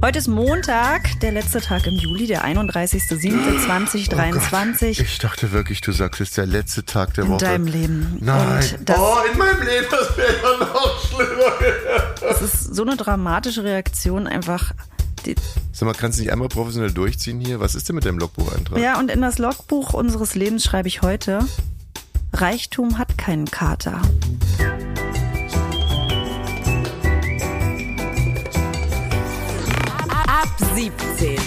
Heute ist Montag, der letzte Tag im Juli, der 31.07.2023. Ich dachte wirklich, du sagst, es ist der letzte Tag der in Woche. deinem Leben. Nein. Und das, oh, in meinem Leben, das wäre ja noch schlimmer. das ist so eine dramatische Reaktion einfach. Die, Sag mal, kannst du nicht einmal professionell durchziehen hier? Was ist denn mit deinem Logbucheintrag? ja, und in das Logbuch unseres Lebens schreibe ich heute, Reichtum hat keinen Kater. 17.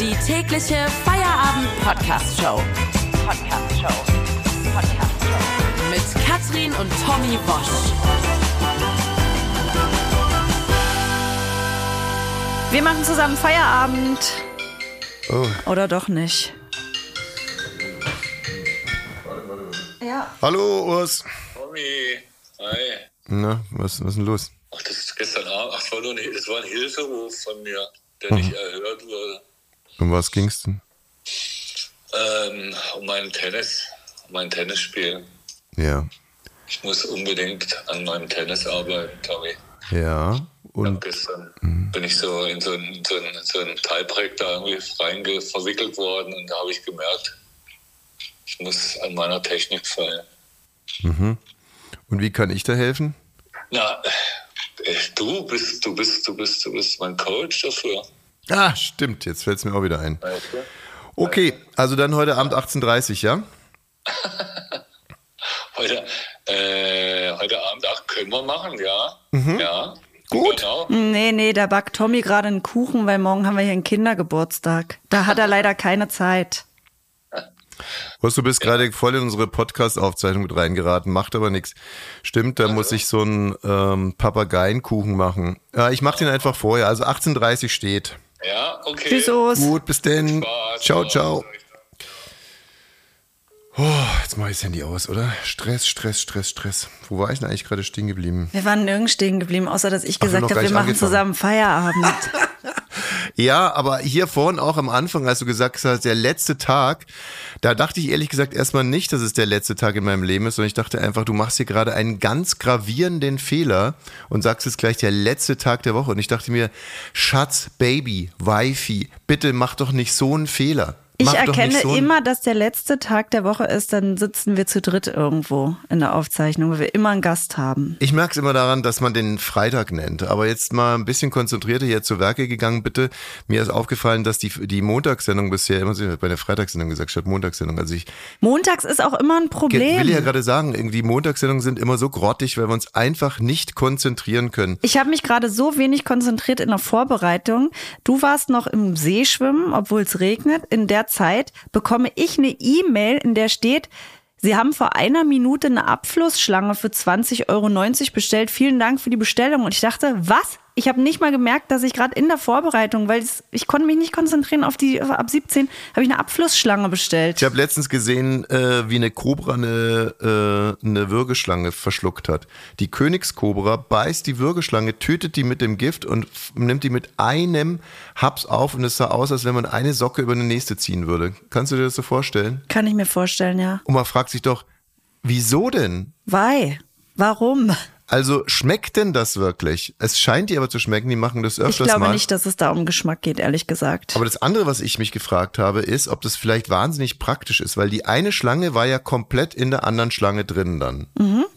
Die tägliche Feierabend-Podcast-Show. Podcast-Show. Podcast-Show. Mit Katrin und Tommy Bosch. Wir machen zusammen Feierabend. Oh. Oder doch nicht? Ja. Hallo, Urs. Tommy, hi. Na, was, was ist denn los? Ach, das ist gestern Abend. Ach, das war, nur ein, das war ein Hilferuf von mir, der Mhm. nicht erhört wurde. Um was ging's denn? Ähm, um mein Tennis, um mein Tennisspiel. Ja. Ich muss unbedingt an meinem Tennis arbeiten, Tommy. Ja. Und gestern Mhm. bin ich so in so einen so ein, so ein Teilprojekt da irgendwie reinge verwickelt worden und da habe ich gemerkt, ich muss an meiner Technik feilen. Und wie kann ich da helfen? Na, äh, du bist, du bist, du bist, du bist mein Coach dafür. Ah, stimmt, jetzt fällt's mir auch wieder ein. Okay, also dann heute Abend 18.30 ja? Heute, äh, heute Abend, ach, können wir machen, ja. Ja. Mhm. Gut. Genau. Nee, nee, da backt Tommy gerade einen Kuchen, weil morgen haben wir hier einen Kindergeburtstag. Da hat er leider keine Zeit. Was, du bist gerade voll in unsere Podcast-Aufzeichnung mit reingeraten, macht aber nichts. Stimmt, da muss ich so einen ähm, Papageienkuchen machen. Ja, ich mach den einfach vorher, also 18.30 steht. Ja, okay. Tschüss, Us. Gut, bis denn. Spaß. Ciao, ciao. Oh, jetzt mach ich das Handy aus, oder? Stress, Stress, Stress, Stress. Wo war ich denn eigentlich gerade stehen geblieben? Wir waren nirgends stehen geblieben, außer dass ich Ach, wir gesagt habe, wir nicht machen angefangen. zusammen Feierabend. Ja, aber hier vorhin auch am Anfang, als du gesagt hast, der letzte Tag, da dachte ich ehrlich gesagt erstmal nicht, dass es der letzte Tag in meinem Leben ist, sondern ich dachte einfach, du machst hier gerade einen ganz gravierenden Fehler und sagst jetzt gleich der letzte Tag der Woche. Und ich dachte mir, Schatz, Baby, Wifi, bitte mach doch nicht so einen Fehler. Ich Mach erkenne so immer, dass der letzte Tag der Woche ist, dann sitzen wir zu dritt irgendwo in der Aufzeichnung, weil wir immer einen Gast haben. Ich merke es immer daran, dass man den Freitag nennt. Aber jetzt mal ein bisschen konzentrierter hier zu Werke gegangen, bitte. Mir ist aufgefallen, dass die, die Montagssendung bisher immer bei der Freitagssendung gesagt statt Montagssendung. Also ich Montags ist auch immer ein Problem. will ja gerade sagen, irgendwie Montagssendungen sind immer so grottig, weil wir uns einfach nicht konzentrieren können. Ich habe mich gerade so wenig konzentriert in der Vorbereitung. Du warst noch im See schwimmen, obwohl es regnet. In der Zeit bekomme ich eine E-Mail, in der steht, Sie haben vor einer Minute eine Abflussschlange für 20,90 Euro bestellt. Vielen Dank für die Bestellung. Und ich dachte, was? Ich habe nicht mal gemerkt, dass ich gerade in der Vorbereitung, weil ich konnte mich nicht konzentrieren auf die ab 17, habe ich eine Abflussschlange bestellt. Ich habe letztens gesehen, äh, wie eine Kobra eine, äh, eine Würgeschlange verschluckt hat. Die Königskobra beißt die Würgeschlange, tötet die mit dem Gift und nimmt die mit einem Haps auf und es sah aus, als wenn man eine Socke über eine nächste ziehen würde. Kannst du dir das so vorstellen? Kann ich mir vorstellen, ja. Und man fragt sich doch, wieso denn? Why? Warum? Also schmeckt denn das wirklich? Es scheint dir aber zu schmecken, die machen das Ich öfters glaube mal. nicht, dass es da um Geschmack geht, ehrlich gesagt. Aber das andere, was ich mich gefragt habe, ist, ob das vielleicht wahnsinnig praktisch ist, weil die eine Schlange war ja komplett in der anderen Schlange drin dann.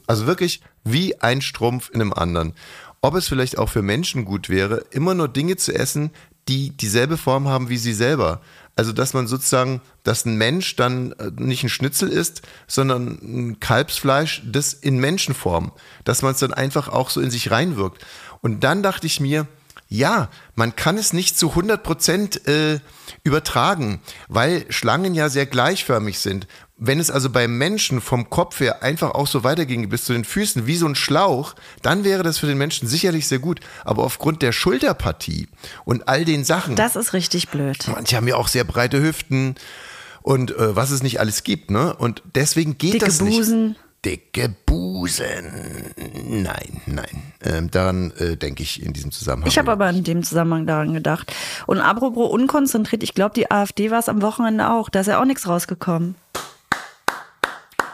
Also wirklich wie ein Strumpf in einem anderen. Ob es vielleicht auch für Menschen gut wäre, immer nur Dinge zu essen, die dieselbe Form haben wie sie selber. Also, dass man sozusagen, dass ein Mensch dann äh, nicht ein Schnitzel isst, sondern ein Kalbsfleisch, das in Menschenform. Dass man es dann einfach auch so in sich reinwirkt. Und dann dachte ich mir, ja, man kann es nicht zu 100 Prozent äh, übertragen, weil Schlangen ja sehr gleichförmig sind. Wenn es also beim Menschen vom Kopf her einfach auch so weiterginge bis zu den Füßen wie so ein Schlauch, dann wäre das für den Menschen sicherlich sehr gut. Aber aufgrund der Schulterpartie und all den Sachen, Das ist richtig blöd. manche haben ja auch sehr breite Hüften und äh, was es nicht alles gibt, ne? Und deswegen geht Dicke das nicht. Busen. Dicke Busen. Nein, nein. Ähm, daran äh, denke ich in diesem Zusammenhang. Ich habe aber in dem Zusammenhang daran gedacht. Und apropos unkonzentriert, ich glaube, die AfD war es am Wochenende auch. Da ist ja auch nichts rausgekommen.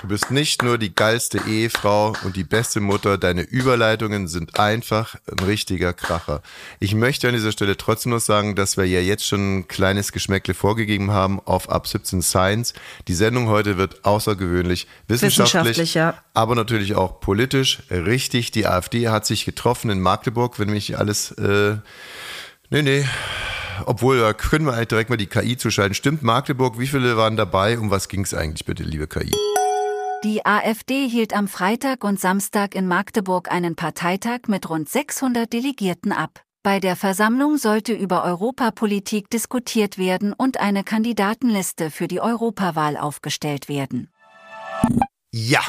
Du bist nicht nur die geilste Ehefrau und die beste Mutter, deine Überleitungen sind einfach ein richtiger Kracher. Ich möchte an dieser Stelle trotzdem noch sagen, dass wir ja jetzt schon ein kleines Geschmäckle vorgegeben haben auf Ab 17 Science. Die Sendung heute wird außergewöhnlich wissenschaftlich, Wissenschaftlich, ja. aber natürlich auch politisch richtig. Die AfD hat sich getroffen in Magdeburg, wenn mich alles, äh, nee, nee, obwohl, da können wir eigentlich direkt mal die KI zuschalten. Stimmt, Magdeburg, wie viele waren dabei? Um was ging es eigentlich bitte, liebe KI? Die AfD hielt am Freitag und Samstag in Magdeburg einen Parteitag mit rund 600 Delegierten ab. Bei der Versammlung sollte über Europapolitik diskutiert werden und eine Kandidatenliste für die Europawahl aufgestellt werden. Ja,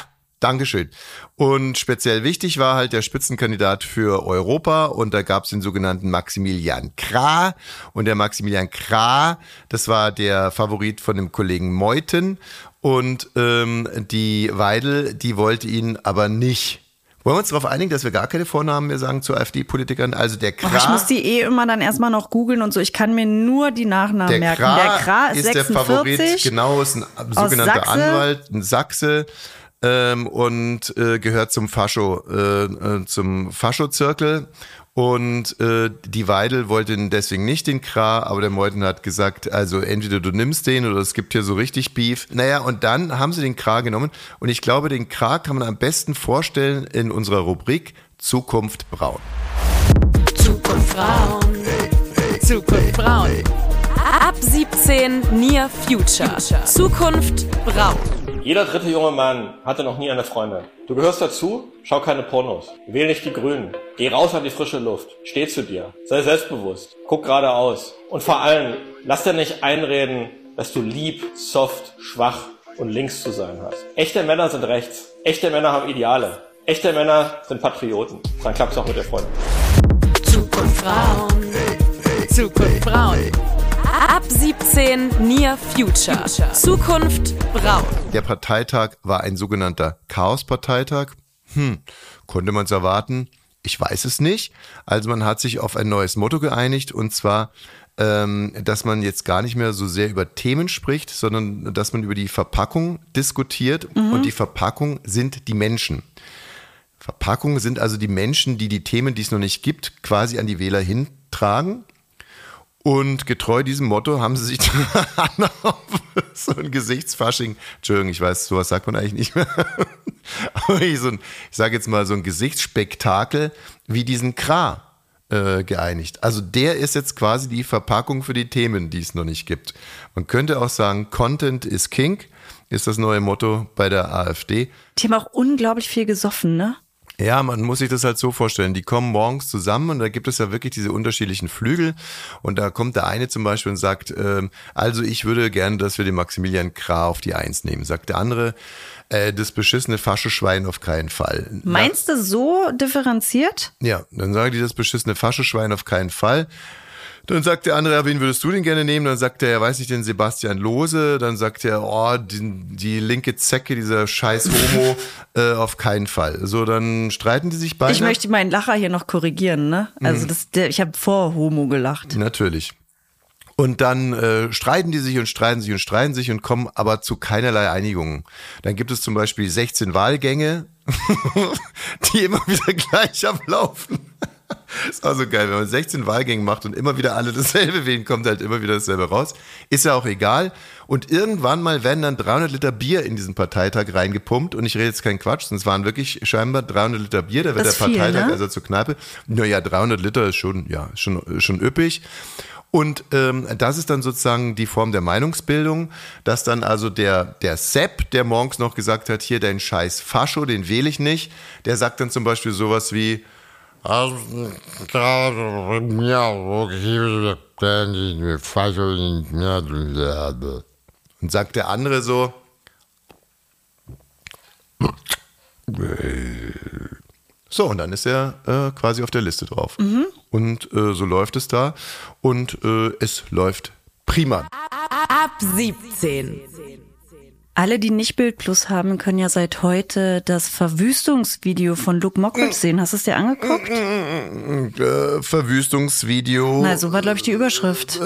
Dankeschön. Und speziell wichtig war halt der Spitzenkandidat für Europa und da gab es den sogenannten Maximilian Krah. Und der Maximilian Krah, das war der Favorit von dem Kollegen Meuthen. Und ähm, die Weidel, die wollte ihn aber nicht. Wollen wir uns darauf einigen, dass wir gar keine Vornamen mehr sagen zu AfD-Politikern? Also der Krah. Ach, ich muss die eh immer dann erstmal noch googeln und so. Ich kann mir nur die Nachnamen Der merken. Kra der Kra ist, ist der 46. Favorit, genau, ist ein sogenannter Sachse. Anwalt, ein Sachse ähm, und äh, gehört zum Fascho, äh, äh, zum Fascho-Zirkel. Und äh, die Weidel wollte deswegen nicht den Kra, aber der Meuthen hat gesagt, also entweder du nimmst den oder es gibt hier so richtig Beef. Naja, und dann haben sie den Kra genommen und ich glaube, den Kra kann man am besten vorstellen in unserer Rubrik Zukunft braun. Zukunft braun. Zukunft braun. Ab 17 Near Future. Zukunft braun. Jeder dritte junge Mann hatte noch nie eine Freundin. Du gehörst dazu? Schau keine Pornos. Wähl nicht die Grünen. Geh raus an die frische Luft. Steh zu dir. Sei selbstbewusst. Guck geradeaus. Und vor allem, lass dir nicht einreden, dass du lieb, soft, schwach und links zu sein hast. Echte Männer sind rechts. Echte Männer haben Ideale. Echte Männer sind Patrioten. Dann klappt's auch mit der Freundin. Zukunft braun. Zukunft braun. Ab 17 Near Future. Zukunft braun. Der Parteitag war ein sogenannter Chaos-Parteitag. Hm, konnte man es erwarten? Ich weiß es nicht. Also man hat sich auf ein neues Motto geeinigt und zwar, ähm, dass man jetzt gar nicht mehr so sehr über Themen spricht, sondern dass man über die Verpackung diskutiert und die Verpackung sind die Menschen. Verpackung sind also die Menschen, die die Themen, die es noch nicht gibt, quasi an die Wähler hintragen. Und getreu diesem Motto haben sie sich dann auf so ein Gesichtsfasching, Entschuldigung, ich weiß, sowas sagt man eigentlich nicht mehr, aber ich, so ich sage jetzt mal so ein Gesichtsspektakel wie diesen Kra äh, geeinigt. Also der ist jetzt quasi die Verpackung für die Themen, die es noch nicht gibt. Man könnte auch sagen, Content is King ist das neue Motto bei der AfD. Die haben auch unglaublich viel gesoffen, ne? Ja, man muss sich das halt so vorstellen. Die kommen morgens zusammen und da gibt es ja wirklich diese unterschiedlichen Flügel. Und da kommt der eine zum Beispiel und sagt, ähm, also ich würde gerne, dass wir den Maximilian Krah auf die Eins nehmen. Sagt der andere, äh, das beschissene Fascheschwein auf keinen Fall. Meinst du so differenziert? Ja, dann sagen die das beschissene Fascheschwein auf keinen Fall. Dann sagt der andere, ja, wen würdest du denn gerne nehmen? Dann sagt der, ja, weiß ich den Sebastian Lose. Dann sagt er, oh, die, die linke Zecke, dieser scheiß Homo, äh, auf keinen Fall. So, dann streiten die sich beide. Ich möchte meinen Lacher hier noch korrigieren, ne? Mhm. Also das, der, ich habe vor Homo gelacht. Natürlich. Und dann äh, streiten die sich und streiten sich und streiten sich und kommen aber zu keinerlei Einigungen. Dann gibt es zum Beispiel 16 Wahlgänge, die immer wieder gleich ablaufen. ist auch so geil, wenn man 16 Wahlgänge macht und immer wieder alle dasselbe wählen, kommt halt immer wieder dasselbe raus. Ist ja auch egal. Und irgendwann mal werden dann 300 Liter Bier in diesen Parteitag reingepumpt. Und ich rede jetzt keinen Quatsch, sonst waren wirklich scheinbar 300 Liter Bier. Da wird Das der ist viel, Parteitag ne? also zur Kneipe. Naja, 300 Liter ist schon, ja, schon, schon üppig. Und ähm, das ist dann sozusagen die Form der Meinungsbildung, dass dann also der, der Sepp, der morgens noch gesagt hat, hier dein scheiß Fascho, den wähle ich nicht, der sagt dann zum Beispiel sowas wie, und sagt der andere so, so, und dann ist er äh, quasi auf der Liste drauf. Und äh, so läuft es da. Und äh, es läuft prima. Ab 17. Alle, die nicht Bild Plus haben, können ja seit heute das Verwüstungsvideo von Luke Mockridge sehen. Hast du es dir angeguckt? Äh, Verwüstungsvideo. Na, so war, glaube ich, die Überschrift.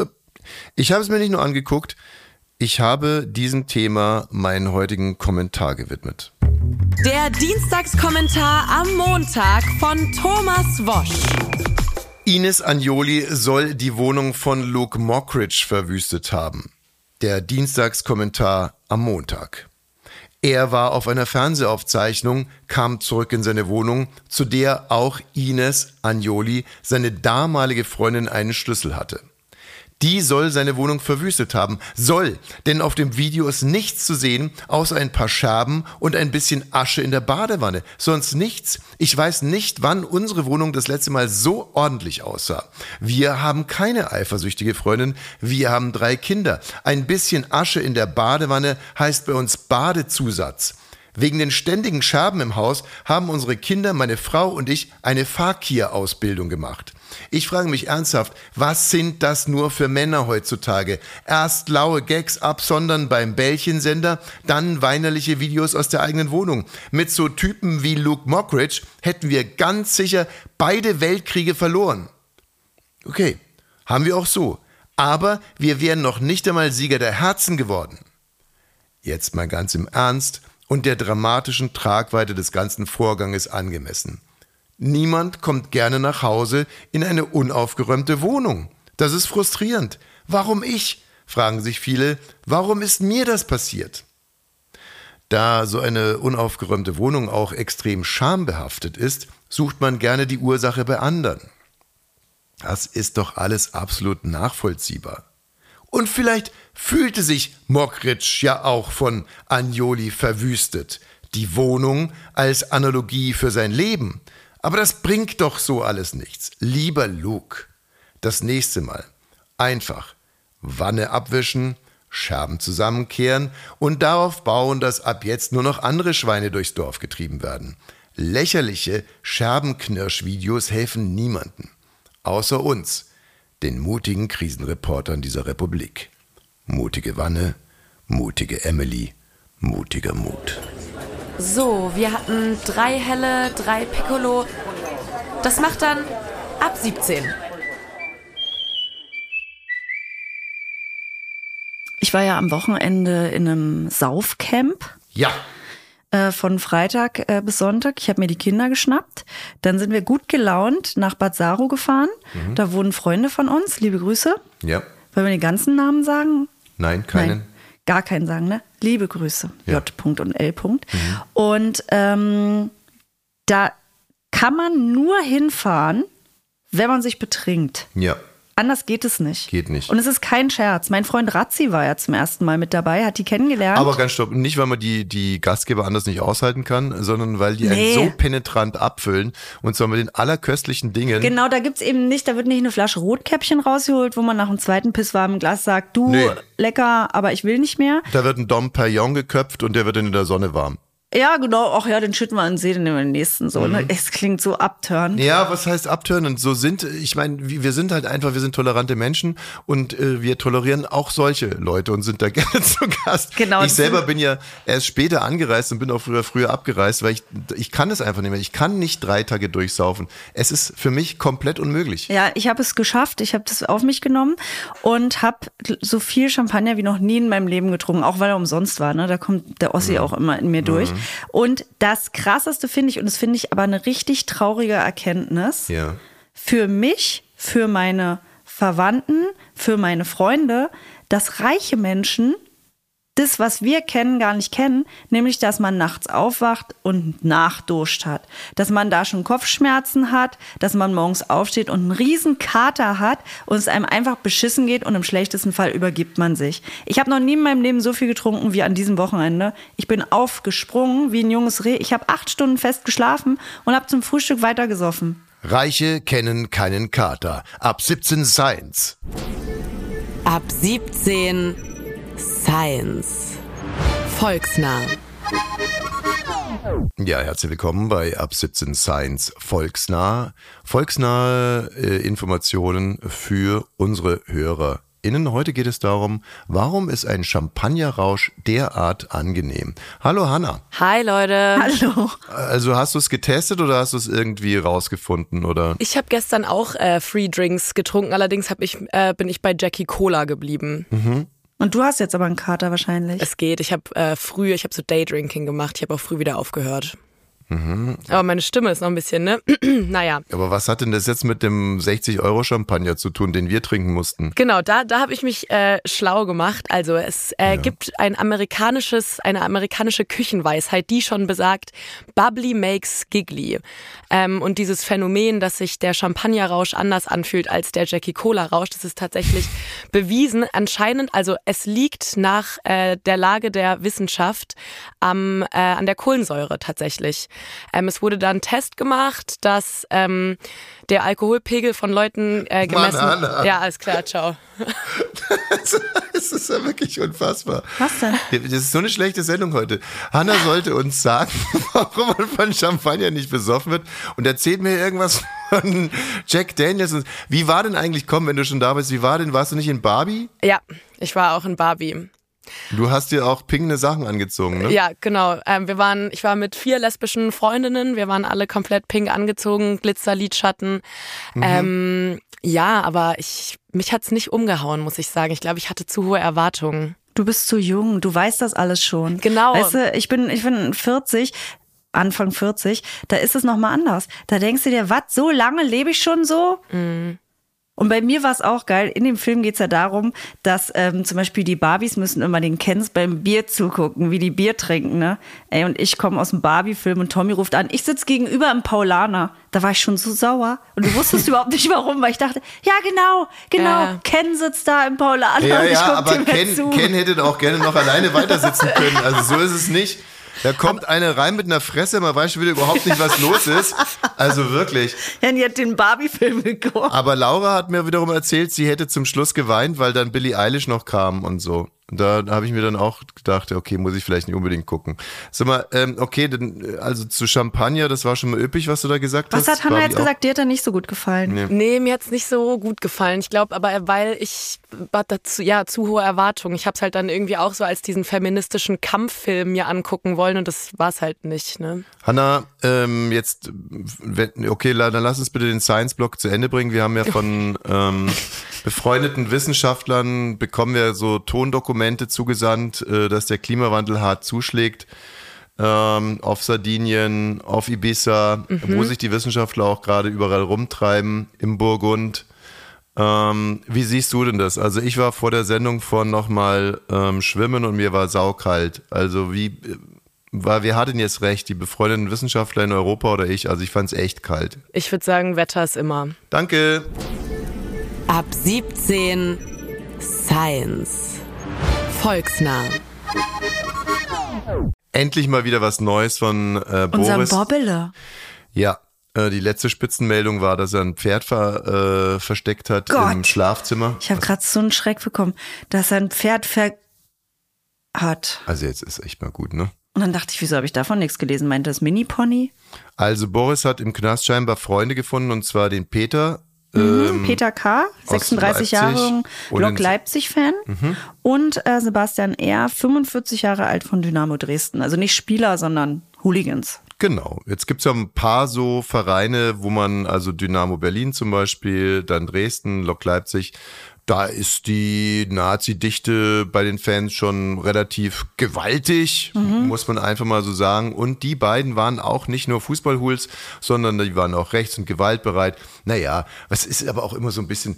Ich habe es mir nicht nur angeguckt. Ich habe diesem Thema meinen heutigen Kommentar gewidmet. Der Dienstagskommentar am Montag von Thomas Wosch. Ines Agnoli soll die Wohnung von Luke Mockridge verwüstet haben. Der Dienstagskommentar am Montag. Er war auf einer Fernsehaufzeichnung, kam zurück in seine Wohnung, zu der auch Ines Agnoli, seine damalige Freundin, einen Schlüssel hatte. Die soll seine Wohnung verwüstet haben. Soll, denn auf dem Video ist nichts zu sehen, außer ein paar Scherben und ein bisschen Asche in der Badewanne. Sonst nichts. Ich weiß nicht, wann unsere Wohnung das letzte Mal so ordentlich aussah. Wir haben keine eifersüchtige Freundin. Wir haben drei Kinder. Ein bisschen Asche in der Badewanne heißt bei uns Badezusatz. Wegen den ständigen Scherben im Haus haben unsere Kinder, meine Frau und ich eine Fakir-Ausbildung gemacht. Ich frage mich ernsthaft, was sind das nur für Männer heutzutage? Erst laue Gags absondern beim Bällchensender, dann weinerliche Videos aus der eigenen Wohnung. Mit so Typen wie Luke Mockridge hätten wir ganz sicher beide Weltkriege verloren. Okay, haben wir auch so. Aber wir wären noch nicht einmal Sieger der Herzen geworden. Jetzt mal ganz im Ernst und der dramatischen Tragweite des ganzen Vorganges angemessen. Niemand kommt gerne nach Hause in eine unaufgeräumte Wohnung. Das ist frustrierend. Warum ich? fragen sich viele. Warum ist mir das passiert? Da so eine unaufgeräumte Wohnung auch extrem schambehaftet ist, sucht man gerne die Ursache bei anderen. Das ist doch alles absolut nachvollziehbar. Und vielleicht fühlte sich Mockridge ja auch von Agnoli verwüstet. Die Wohnung als Analogie für sein Leben. Aber das bringt doch so alles nichts. Lieber Luke, das nächste Mal einfach Wanne abwischen, Scherben zusammenkehren und darauf bauen, dass ab jetzt nur noch andere Schweine durchs Dorf getrieben werden. Lächerliche Scherbenknirschvideos helfen niemanden. Außer uns, den mutigen Krisenreportern dieser Republik. Mutige Wanne, mutige Emily, mutiger Mut. So, wir hatten drei helle, drei Piccolo. Das macht dann ab 17. Ich war ja am Wochenende in einem Saufcamp Ja, äh, von Freitag äh, bis Sonntag. Ich habe mir die Kinder geschnappt. Dann sind wir gut gelaunt nach Bad Saro gefahren. Da wohnen Freunde von uns. Liebe Grüße. ja, Wollen wir den ganzen Namen sagen? nein, keinen. Nein, gar keinen sagen, ne? Liebe Grüße. Ja. J. und L. -Punkt. Und ähm, da kann man nur hinfahren, wenn man sich betrinkt. Ja, Anders geht es nicht. Geht nicht. Und es ist kein Scherz. Mein Freund Razzi war ja zum ersten Mal mit dabei, hat die kennengelernt. aber ganz stopp, nicht weil man die, die Gastgeber anders nicht aushalten kann, sondern weil die Nee. einen so penetrant abfüllen und zwar mit den allerköstlichen Dingen. Genau, da gibt's eben nicht, da wird nicht eine Flasche Rotkäppchen rausgeholt, wo man nach dem zweiten pisswarmen Glas sagt, du, Nee. lecker, aber ich will nicht mehr. Da wird ein Dom Perignon geköpft und der wird dann in der Sonne warm. Ja, genau, ach ja, den schütten wir in den See, den nehmen wir den nächsten so. Mhm. Ne? Es klingt so abturnt. Ja, was heißt abtören? So sind, ich meine, wir sind halt einfach, wir sind tolerante Menschen und äh, wir tolerieren auch solche Leute und sind da gerne zu Gast. Genau, Ich selber bin ja erst später angereist und bin auch früher früher abgereist, weil ich ich kann es einfach nicht mehr. Ich kann nicht drei Tage durchsaufen. Es ist für mich komplett unmöglich. Ja, ich habe es geschafft. Ich habe das auf mich genommen und habe so viel Champagner wie noch nie in meinem Leben getrunken, auch weil er umsonst war. Ne? Da kommt der Ossi auch immer in mir durch. Und das Krasseste finde ich, und das finde ich aber eine richtig traurige Erkenntnis, Ja. für mich, für meine Verwandten, für meine Freunde, dass reiche Menschen das, was wir kennen, gar nicht kennen, nämlich, dass man nachts aufwacht und nachduscht hat. Dass man da schon Kopfschmerzen hat, dass man morgens aufsteht und einen riesen Kater hat und es einem einfach beschissen geht und im schlechtesten Fall übergibt man sich. Ich habe noch nie in meinem Leben so viel getrunken wie an diesem Wochenende. Ich bin aufgesprungen wie ein junges Reh. Ich habe acht Stunden fest geschlafen und habe zum Frühstück weitergesoffen. Reiche kennen keinen Kater. Ab 17 Science. Ab 17 Science. Volksnah. Ja, herzlich willkommen bei Ab 17 Science Volksnah. Volksnahe äh, Informationen für unsere HörerInnen. Heute geht es darum, warum ist ein Champagnerrausch derart angenehm? Hallo Hanna. Hi Leute. Hallo. Also hast du es getestet oder hast du es irgendwie rausgefunden oder? Ich habe gestern auch äh, Free Drinks getrunken, allerdings hab ich, äh, bin ich bei Jackie Cola geblieben. Und du hast jetzt aber einen Kater wahrscheinlich. Es geht. Ich habe äh, früh, ich habe so Daydrinking gemacht. Ich habe auch früh wieder aufgehört. Aber meine Stimme ist noch ein bisschen, ne? naja. Aber was hat denn das jetzt mit dem 60-Euro-Champagner zu tun, den wir trinken mussten? Genau, da, da habe ich mich äh, schlau gemacht. Also es äh, gibt ein amerikanisches, eine amerikanische Küchenweisheit, die schon besagt, Bubbly makes giggly. Ähm, und dieses Phänomen, dass sich der Champagnerrausch anders anfühlt als der Jackie Cola-Rausch, das ist tatsächlich bewiesen. Anscheinend, also es liegt nach äh, der Lage der Wissenschaft am, äh, an der Kohlensäure tatsächlich. Ähm, es wurde dann ein Test gemacht, dass ähm, der Alkoholpegel von Leuten äh, gemessen... Anna. Ja, alles klar, ciao. Das ist ja wirklich unfassbar. Was denn? Das ist so eine schlechte Sendung heute. Hanna sollte uns sagen, warum man von Champagner nicht besoffen wird und erzählt mir irgendwas von Jack Daniels. Und Wie war denn eigentlich, komm, wenn du schon da bist, wie war denn, warst du nicht in Barbie? Ja, ich war auch in Barbie. Du hast dir auch pinkende Sachen angezogen, ne? Ja, genau. Ähm, wir waren, ich war mit vier lesbischen Freundinnen. Wir waren alle komplett pink angezogen, Glitzerlidschatten. Ähm, ja, aber ich, mich hat's nicht umgehauen, muss ich sagen. Ich glaube, ich hatte zu hohe Erwartungen. Du bist zu jung, du weißt das alles schon. Genau. Weißt du, ich bin, ich bin 40, Anfang 40, da ist es nochmal anders. Da denkst du dir, was, so lange lebe ich schon so? Und bei mir war es auch geil. In dem Film geht es ja darum, dass ähm, zum Beispiel die Barbies müssen immer den Kens beim Bier zugucken, wie die Bier trinken. Ne? Ey, und ich komme aus dem Barbie-Film und Tommy ruft an, ich sitze gegenüber im Paulaner. Da war ich schon so sauer. Und du wusstest überhaupt nicht warum, weil ich dachte, ja genau, genau, Ja. Ken sitzt da im Paulaner Ja, und ich ja, aber Ken. Ken hätte auch gerne noch alleine weitersitzen können. Also so ist es nicht. Da kommt eine rein mit einer Fresse, man weiß schon wieder überhaupt nicht, was los ist. Also wirklich. Ja, die hat den Barbie-Film geguckt. Aber Laura hat mir wiederum erzählt, sie hätte zum Schluss geweint, weil dann Billie Eilish noch kam und so. Da habe ich mir dann auch gedacht, okay, muss ich vielleicht nicht unbedingt gucken. Sag mal, ähm, okay, dann, äh, also zu Champagner, das war schon mal üppig, was du da gesagt Was hast. hat Hannah Barbie jetzt auch? gesagt? Dir hat er nicht so gut gefallen. Nee. Nee, mir hat's nicht so gut gefallen. Ich glaube aber, weil ich war dazu, ja, zu hohe Erwartungen. Ich habe es halt dann irgendwie auch so als diesen feministischen Kampffilm mir angucken wollen und das war's halt nicht. Ne? Hanna, ähm, jetzt, okay, dann lass uns bitte den Science-Block zu Ende bringen. Wir haben ja von ähm, befreundeten Wissenschaftlern bekommen wir so Tondokumente zugesandt, äh, dass der Klimawandel hart zuschlägt. Ähm, auf Sardinien, auf Ibiza, wo sich die Wissenschaftler auch gerade überall rumtreiben, im Burgund. Ähm, wie siehst du denn das? Also ich war vor der Sendung von nochmal ähm, schwimmen und mir war saukalt. Also wie, äh, war, wer hat denn jetzt recht? Die befreundeten Wissenschaftler in Europa oder ich? Also ich fand es echt kalt. Ich würde sagen, Wetter ist immer. Danke. Ab 17 Science. Volksnah. Endlich mal wieder was Neues von äh, Unser Boris. Bobbele. Ja, äh, die letzte Spitzenmeldung war, dass er ein Pferd ver, äh, versteckt hat Gott. im Schlafzimmer. Ich habe gerade so einen Schreck bekommen, dass er ein Pferd ver hat. Also jetzt ist echt mal gut, ne? Und dann dachte ich, wieso habe ich davon nichts gelesen? Meinte das Mini-Pony? Also Boris hat im Knast scheinbar Freunde gefunden und zwar den Peter. Mhm, ähm, Peter K., 36 Jahre Lok Leipzig-Fan. Und äh, Sebastian R., 45 Jahre alt von Dynamo Dresden. Also nicht Spieler, sondern Hooligans. Genau. Jetzt gibt's ja ein paar so Vereine, wo man, also Dynamo Berlin zum Beispiel, dann Dresden, Lok Leipzig, da ist die Nazi-Dichte bei den Fans schon relativ gewaltig, muss man einfach mal so sagen. Und die beiden waren auch nicht nur Fußballhools, sondern die waren auch rechts- und gewaltbereit. Naja, was ist aber auch immer so ein bisschen,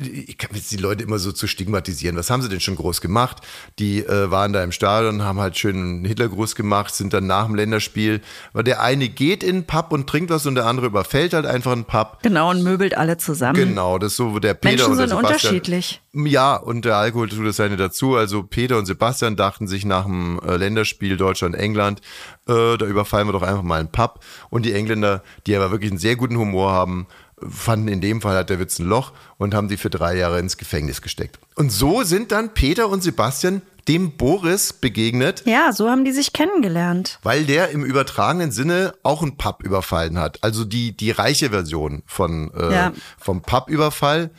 ich kann jetzt die Leute immer so zu stigmatisieren. Was haben sie denn schon groß gemacht? Die äh, waren da im Stadion, haben halt schön einen Hitlergruß gemacht, sind dann nach dem Länderspiel, weil der eine geht in den Pub und trinkt was und der andere überfällt halt einfach einen Pub. Genau, und möbelt alle zusammen. Genau, das ist so wo der Peter Menschen und der sind Sebastian. Unterschiedlich. Ja, und der Alkohol tut das seine dazu. Also Peter und Sebastian dachten sich nach dem äh, Länderspiel Deutschland-England, äh, da überfallen wir doch einfach mal einen Pub. Und die Engländer, die aber wirklich einen sehr guten Humor haben, fanden in dem Fall hat der Witz ein Loch und haben die für drei Jahre ins Gefängnis gesteckt. Und so sind dann Peter und Sebastian dem Boris begegnet, Ja, so haben die sich kennengelernt. weil der im übertragenen Sinne auch einen Pub überfallen hat. Also die, die reiche Version von, äh, Ja. vom Pub-Überfall.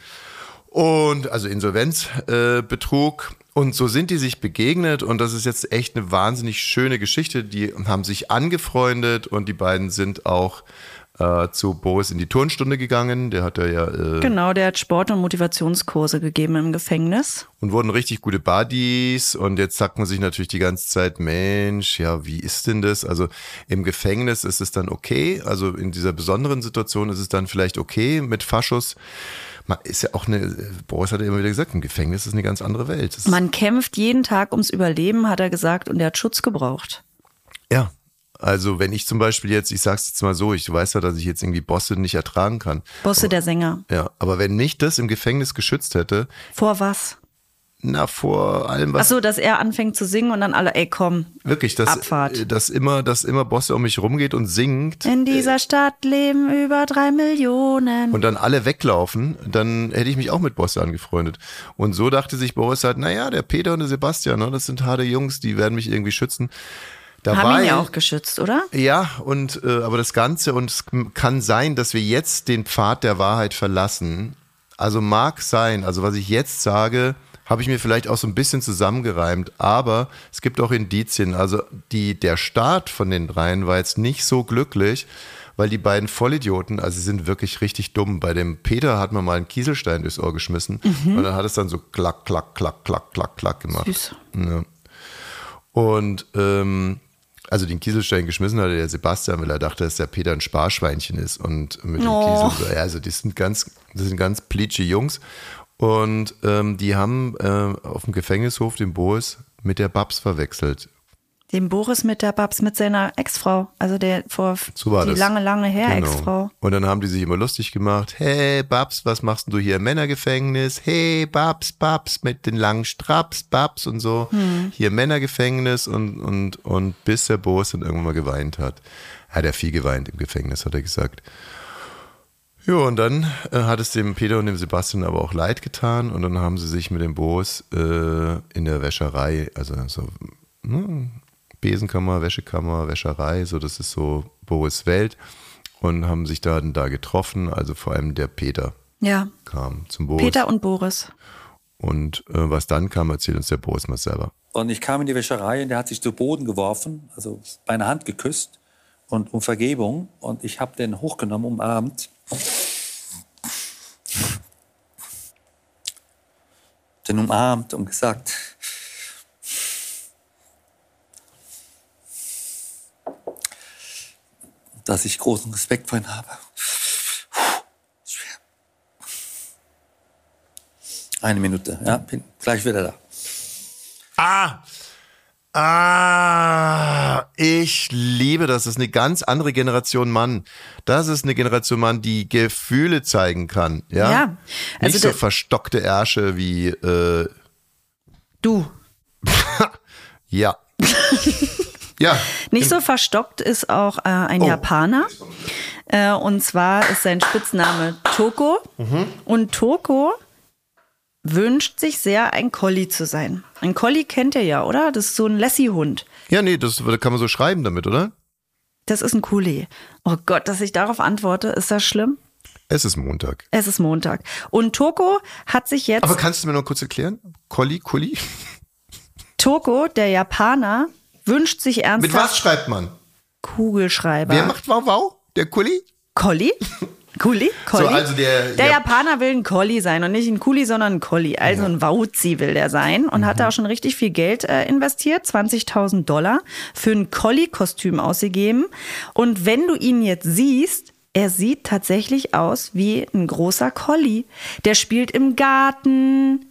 Und also Insolvenzbetrug. Äh, und so sind die sich begegnet und das ist jetzt echt eine wahnsinnig schöne Geschichte. Die haben sich angefreundet und die beiden sind auch äh, zu Boris in die Turnstunde gegangen. Der hat ja äh, Genau, der hat Sport- und Motivationskurse gegeben im Gefängnis. und wurden richtig gute Buddies. Und jetzt sagt man sich natürlich die ganze Zeit, Mensch, ja, wie ist denn das? Also im Gefängnis ist es dann okay. Also in dieser besonderen Situation ist es dann vielleicht okay mit Faschos. Man ist ja auch eine, Boris hat ja immer wieder gesagt, im Gefängnis ist eine ganz andere Welt. Das, Man kämpft jeden Tag ums Überleben, hat er gesagt, und er hat Schutz gebraucht. ja. Also wenn ich zum Beispiel jetzt, ich sag's jetzt mal so, ich weiß ja, dass ich jetzt irgendwie Bosse nicht ertragen kann. Bosse der Sänger. Ja, aber wenn mich das im Gefängnis geschützt hätte, Vor was? Na, vor allem was Ach so, dass er anfängt zu singen und dann alle, ey komm, Wirklich, dass, Abfahrt. äh, dass immer, dass immer Bosse um mich rumgeht und singt in dieser Stadt leben über drei Millionen. und dann alle weglaufen, dann hätte ich mich auch mit Bosse angefreundet. Und so dachte sich Boris halt, naja, der Peter und der Sebastian, ne, das sind harte Jungs, die werden mich irgendwie schützen. Haben Dabei, ihn ja auch geschützt, oder? ja, und äh, aber das Ganze, und es kann sein, dass wir jetzt den Pfad der Wahrheit verlassen. Also mag sein, also was ich jetzt sage, habe ich mir vielleicht auch so ein bisschen zusammengereimt, aber es gibt auch Indizien. Also die, der Start von den dreien war jetzt nicht so glücklich, weil die beiden Vollidioten, also sie sind wirklich richtig dumm. Bei dem Peter hat man mal einen Kieselstein durchs Ohr geschmissen und dann hat es dann so klack, klack, klack, klack, klack, klack gemacht. Süß. Ja. Und ähm, also den Kieselstein geschmissen hatte der Sebastian, weil er dachte, dass der Peter ein Sparschweinchen ist. Und mit dem Oh. Kiesel, ja, also die sind ganz, das sind ganz pleatsche Jungs. Und ähm, die haben äh, auf dem Gefängnishof den Boris mit der Babs verwechselt. Den Boris mit der Babs, mit seiner Ex-Frau. Also der vor So die das. lange, lange her Genau. Ex-Frau. Und dann haben die sich immer lustig gemacht. Hey, Babs, was machst du hier im Männergefängnis? Hey, Babs, Babs, mit den langen Straps, Babs und so. Hm. Hier im Männergefängnis und, und, und bis der Boris dann irgendwann mal geweint hat. Hat er viel geweint im Gefängnis, hat er gesagt. Ja, und dann äh, hat es dem Peter und dem Sebastian aber auch leid getan und dann haben sie sich mit dem Boris äh, in der Wäscherei, also so ne, Besenkammer, Wäschekammer, Wäscherei, so das ist so Boris Welt und haben sich dann da getroffen, also vor allem der Peter Ja. kam zum Boris Peter und Boris. und äh, was dann kam, erzählt uns der Boris mal selber. Und ich kam in die Wäscherei und der hat sich zu Boden geworfen, also meine Hand geküsst und um Vergebung. Und ich habe den hochgenommen, umarmt. Den umarmt und gesagt, dass ich großen Respekt vor ihm habe. Eine Minute, ja, bin gleich wieder da. Ah! Ah, ich liebe das. Das ist eine ganz andere Generation Mann. Das ist eine Generation Mann, die Gefühle zeigen kann. Ja. Ja, also Nicht so verstockte Ärsche wie, äh, Du. ja. ja. Nicht so verstockt ist auch äh, ein Oh. Japaner. Äh, und zwar ist sein Spitzname Toko. Mhm. Und Toko wünscht sich sehr, ein Collie zu sein. Ein Collie kennt ihr ja, oder? Das ist so ein Lassie-Hund. Ja, nee, das kann man so schreiben damit, oder? Das ist ein Kuli. Oh Gott, dass ich darauf antworte, ist das schlimm? Es ist Montag. Es ist Montag. Und Toko hat sich jetzt, Aber kannst du mir noch kurz erklären? Colli, Colli? Toko, der Japaner, wünscht sich Mit ernsthaft was schreibt man? Kugelschreiber. Wer macht Wow Wow? Der Colli? Collie? Kuli? Collie? also der- der ja. Japaner will ein Collie sein und nicht ein Kuli, sondern ein Collie. Also ein Wauzi will der sein und Mhm. hat da auch schon richtig viel Geld äh, investiert, 20.000 Dollar, für ein Collie-Kostüm ausgegeben. Und wenn du ihn jetzt siehst, er sieht tatsächlich aus wie ein großer Collie. Der spielt im Garten.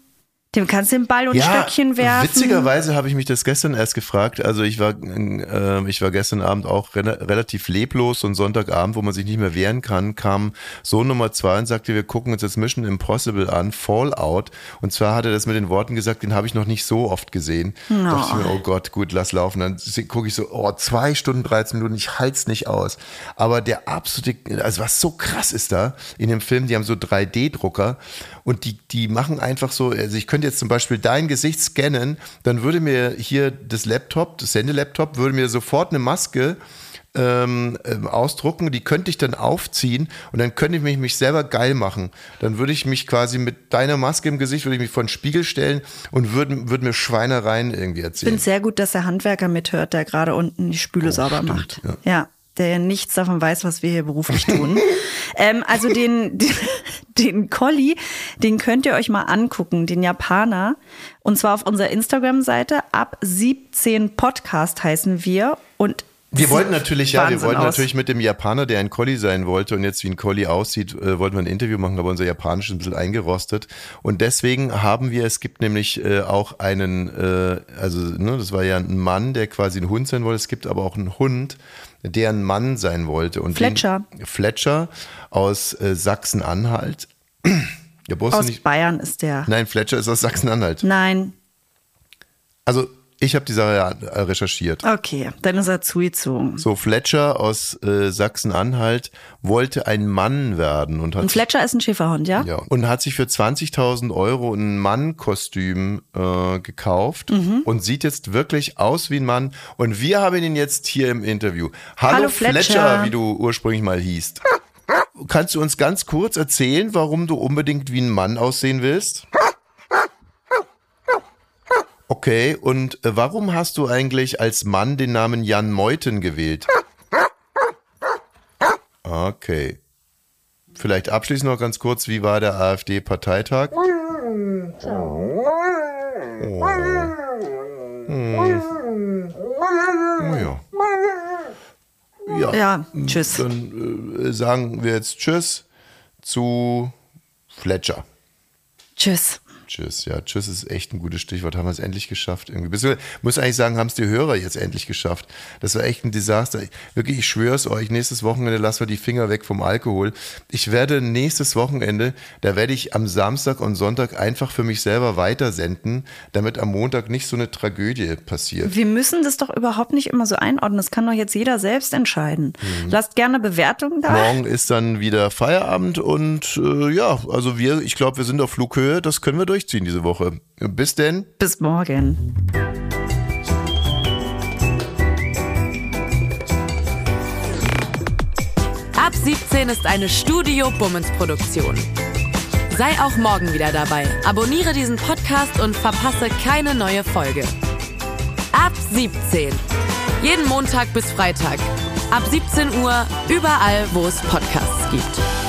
Dem kannst du den Ball und Stöckchen werfen. Witzigerweise habe ich mich das gestern erst gefragt. Also ich war, äh, ich war gestern Abend auch re relativ leblos und Sonntagabend, wo man sich nicht mehr wehren kann, kam Sohn Nummer zwei und sagte, wir gucken uns jetzt Mission Impossible an, Fallout. Und zwar hat er das mit den Worten gesagt, den habe ich noch nicht so oft gesehen. Da dachte ich mir, oh Gott, gut, lass laufen. Dann gucke ich so, oh, zwei Stunden, 13 Minuten, ich halte es nicht aus. Aber der absolute, also was so krass ist da in dem Film, die haben so 3D-Drucker und die, die machen einfach so, also ich könnte jetzt zum Beispiel dein Gesicht scannen, dann würde mir hier das Laptop, das Sendelaptop, würde mir sofort eine Maske ähm, ähm, ausdrucken, die könnte ich dann aufziehen und dann könnte ich mich, mich selber geil machen. Dann würde ich mich quasi mit deiner Maske im Gesicht, würde ich mich vor den Spiegel stellen und würde, würde mir Schweinereien irgendwie Ich erzählen. finde sehr gut, dass der Handwerker mithört, der gerade unten die Spüle sauber Oh, stimmt, macht. ja. ja. Der nichts davon weiß, was wir hier beruflich tun. ähm, also den, den, den Colli, den könnt ihr euch mal angucken, den Japaner. Und zwar auf unserer Instagram-Seite. Ab 17 Podcast heißen wir. Und Wir wollten natürlich, ja, wir Wahnsinn wollten aus. natürlich mit dem Japaner, der ein Collie sein wollte und jetzt wie ein Collie aussieht, äh, wollten wir ein Interview machen, aber unser Japanisch ist ein bisschen eingerostet. Und deswegen haben wir, es gibt nämlich äh, auch einen, äh, also ne, das war ja ein Mann, der quasi ein Hund sein wollte. Es gibt aber auch einen Hund, der ein Mann sein wollte. Und Fletcher. Den, Fletcher aus äh, Sachsen-Anhalt. Ja, Aus nicht. Bayern ist der. Nein, Fletcher ist aus Sachsen-Anhalt. Nein. Also ich habe die Sache ja äh, recherchiert. Okay, dann ist er zugezogen. So, Fletcher aus äh, Sachsen-Anhalt wollte ein Mann werden und hat, Und Fletcher ist ein Schäferhund, ja? ja, und hat sich für 20.000 Euro ein Mannkostüm äh, gekauft Mhm. und sieht jetzt wirklich aus wie ein Mann. Und wir haben ihn jetzt hier im Interview. Hallo, Hallo, Fletcher. Fletcher. wie du ursprünglich mal hießt. Kannst du uns ganz kurz erzählen, warum du unbedingt wie ein Mann aussehen willst? Okay, und äh, warum hast du eigentlich als Mann den Namen Jan Meuthen gewählt? Okay. Vielleicht abschließend noch ganz kurz, wie war der AfD-Parteitag? Oh ja. Ja, Ja, tschüss. dann äh, sagen wir jetzt Tschüss zu Fletcher. Tschüss. Tschüss, ja, tschüss ist echt ein gutes Stichwort. Haben wir es endlich geschafft irgendwie. Muss eigentlich sagen, haben es die Hörer jetzt endlich geschafft. Das war echt ein Desaster. Wirklich, ich schwöre es euch, nächstes Wochenende lassen wir die Finger weg vom Alkohol. Ich werde nächstes Wochenende, da werde ich am Samstag und Sonntag einfach für mich selber weitersenden, damit am Montag nicht so eine Tragödie passiert. Wir müssen das doch überhaupt nicht immer so einordnen. Das kann doch jetzt jeder selbst entscheiden. Lasst gerne Bewertungen da. Mhm. Morgen ist dann wieder Feierabend und äh, ja, also wir, ich glaube, wir sind auf Flughöhe. Das können wir durchziehen diese Woche. Bis denn. Bis morgen. Ab 17 ist eine Studio Bummens Produktion. Sei auch morgen wieder dabei. Abonniere diesen Podcast und verpasse keine neue Folge. Ab 17. Jeden Montag bis Freitag. Ab 17 Uhr überall, wo es Podcasts gibt.